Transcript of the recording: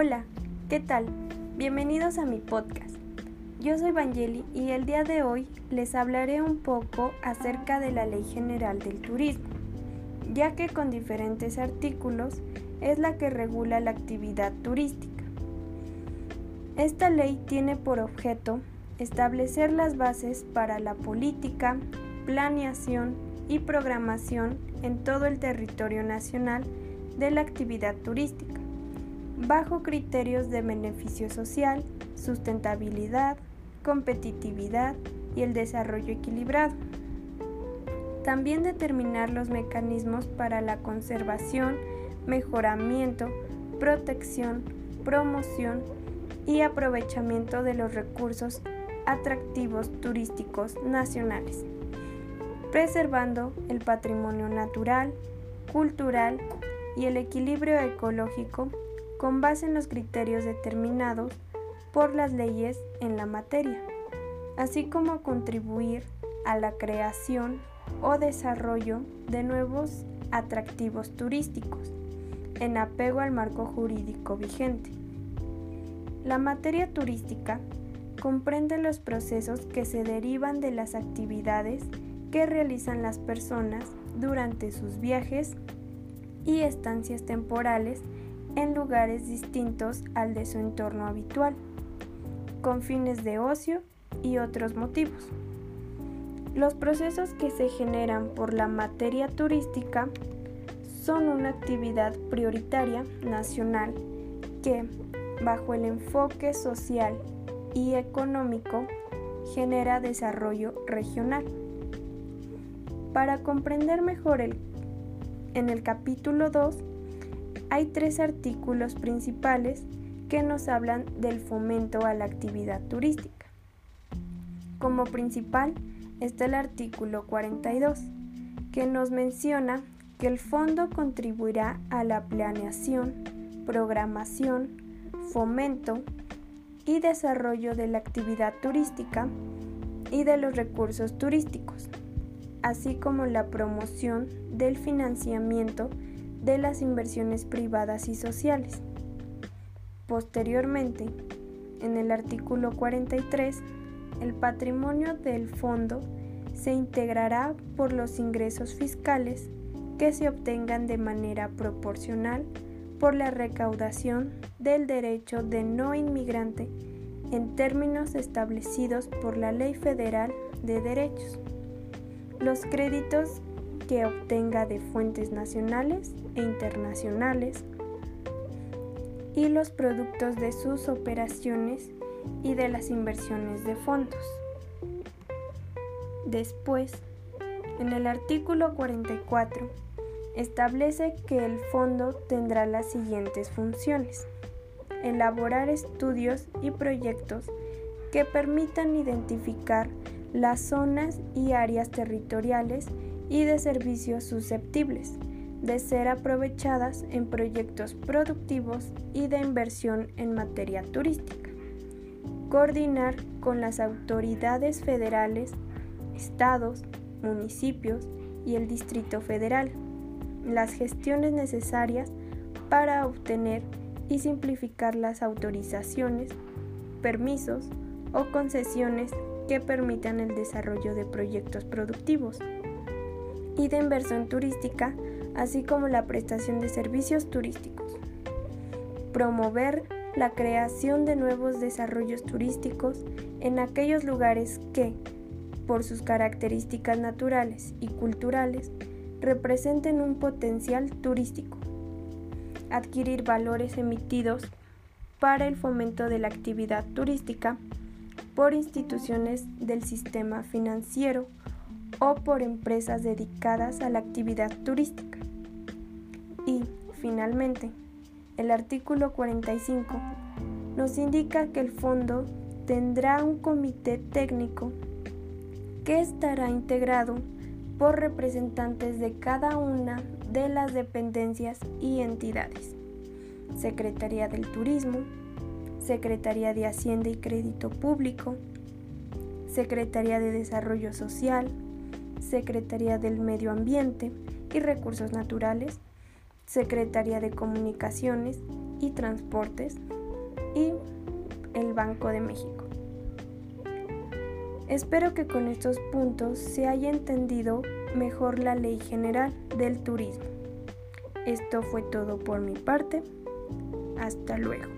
Hola, ¿qué tal? Bienvenidos a mi podcast. Yo soy Vangeli y el día de hoy les hablaré un poco acerca de la Ley General del Turismo, ya que con diferentes artículos es la que regula la actividad turística. Esta ley tiene por objeto establecer las bases para la política, planeación y programación en todo el territorio nacional de la actividad turística bajo criterios de beneficio social, sustentabilidad, competitividad y el desarrollo equilibrado. También determinar los mecanismos para la conservación, mejoramiento, protección, promoción y aprovechamiento de los recursos atractivos turísticos nacionales, preservando el patrimonio natural, cultural y el equilibrio ecológico con base en los criterios determinados por las leyes en la materia, así como contribuir a la creación o desarrollo de nuevos atractivos turísticos en apego al marco jurídico vigente. La materia turística comprende los procesos que se derivan de las actividades que realizan las personas durante sus viajes y estancias temporales en lugares distintos al de su entorno habitual, con fines de ocio y otros motivos. Los procesos que se generan por la materia turística son una actividad prioritaria nacional que, bajo el enfoque social y económico, genera desarrollo regional. Para comprender mejor el, en el capítulo 2 hay tres artículos principales que nos hablan del fomento a la actividad turística. Como principal está el artículo 42, que nos menciona que el fondo contribuirá a la planeación, programación, fomento y desarrollo de la actividad turística y de los recursos turísticos, así como la promoción del financiamiento de las inversiones privadas y sociales. Posteriormente, en el artículo 43, el patrimonio del fondo se integrará por los ingresos fiscales que se obtengan de manera proporcional por la recaudación del derecho de no inmigrante en términos establecidos por la Ley Federal de Derechos. Los créditos que obtenga de fuentes nacionales e internacionales y los productos de sus operaciones y de las inversiones de fondos. Después, en el artículo 44, establece que el fondo tendrá las siguientes funciones. Elaborar estudios y proyectos que permitan identificar las zonas y áreas territoriales y de servicios susceptibles de ser aprovechadas en proyectos productivos y de inversión en materia turística. Coordinar con las autoridades federales, estados, municipios y el Distrito Federal las gestiones necesarias para obtener y simplificar las autorizaciones, permisos o concesiones que permitan el desarrollo de proyectos productivos y de inversión turística, así como la prestación de servicios turísticos. Promover la creación de nuevos desarrollos turísticos en aquellos lugares que, por sus características naturales y culturales, representen un potencial turístico. Adquirir valores emitidos para el fomento de la actividad turística por instituciones del sistema financiero o por empresas dedicadas a la actividad turística. Y, finalmente, el artículo 45 nos indica que el fondo tendrá un comité técnico que estará integrado por representantes de cada una de las dependencias y entidades. Secretaría del Turismo, Secretaría de Hacienda y Crédito Público, Secretaría de Desarrollo Social, Secretaría del Medio Ambiente y Recursos Naturales, Secretaría de Comunicaciones y Transportes y el Banco de México. Espero que con estos puntos se haya entendido mejor la ley general del turismo. Esto fue todo por mi parte. Hasta luego.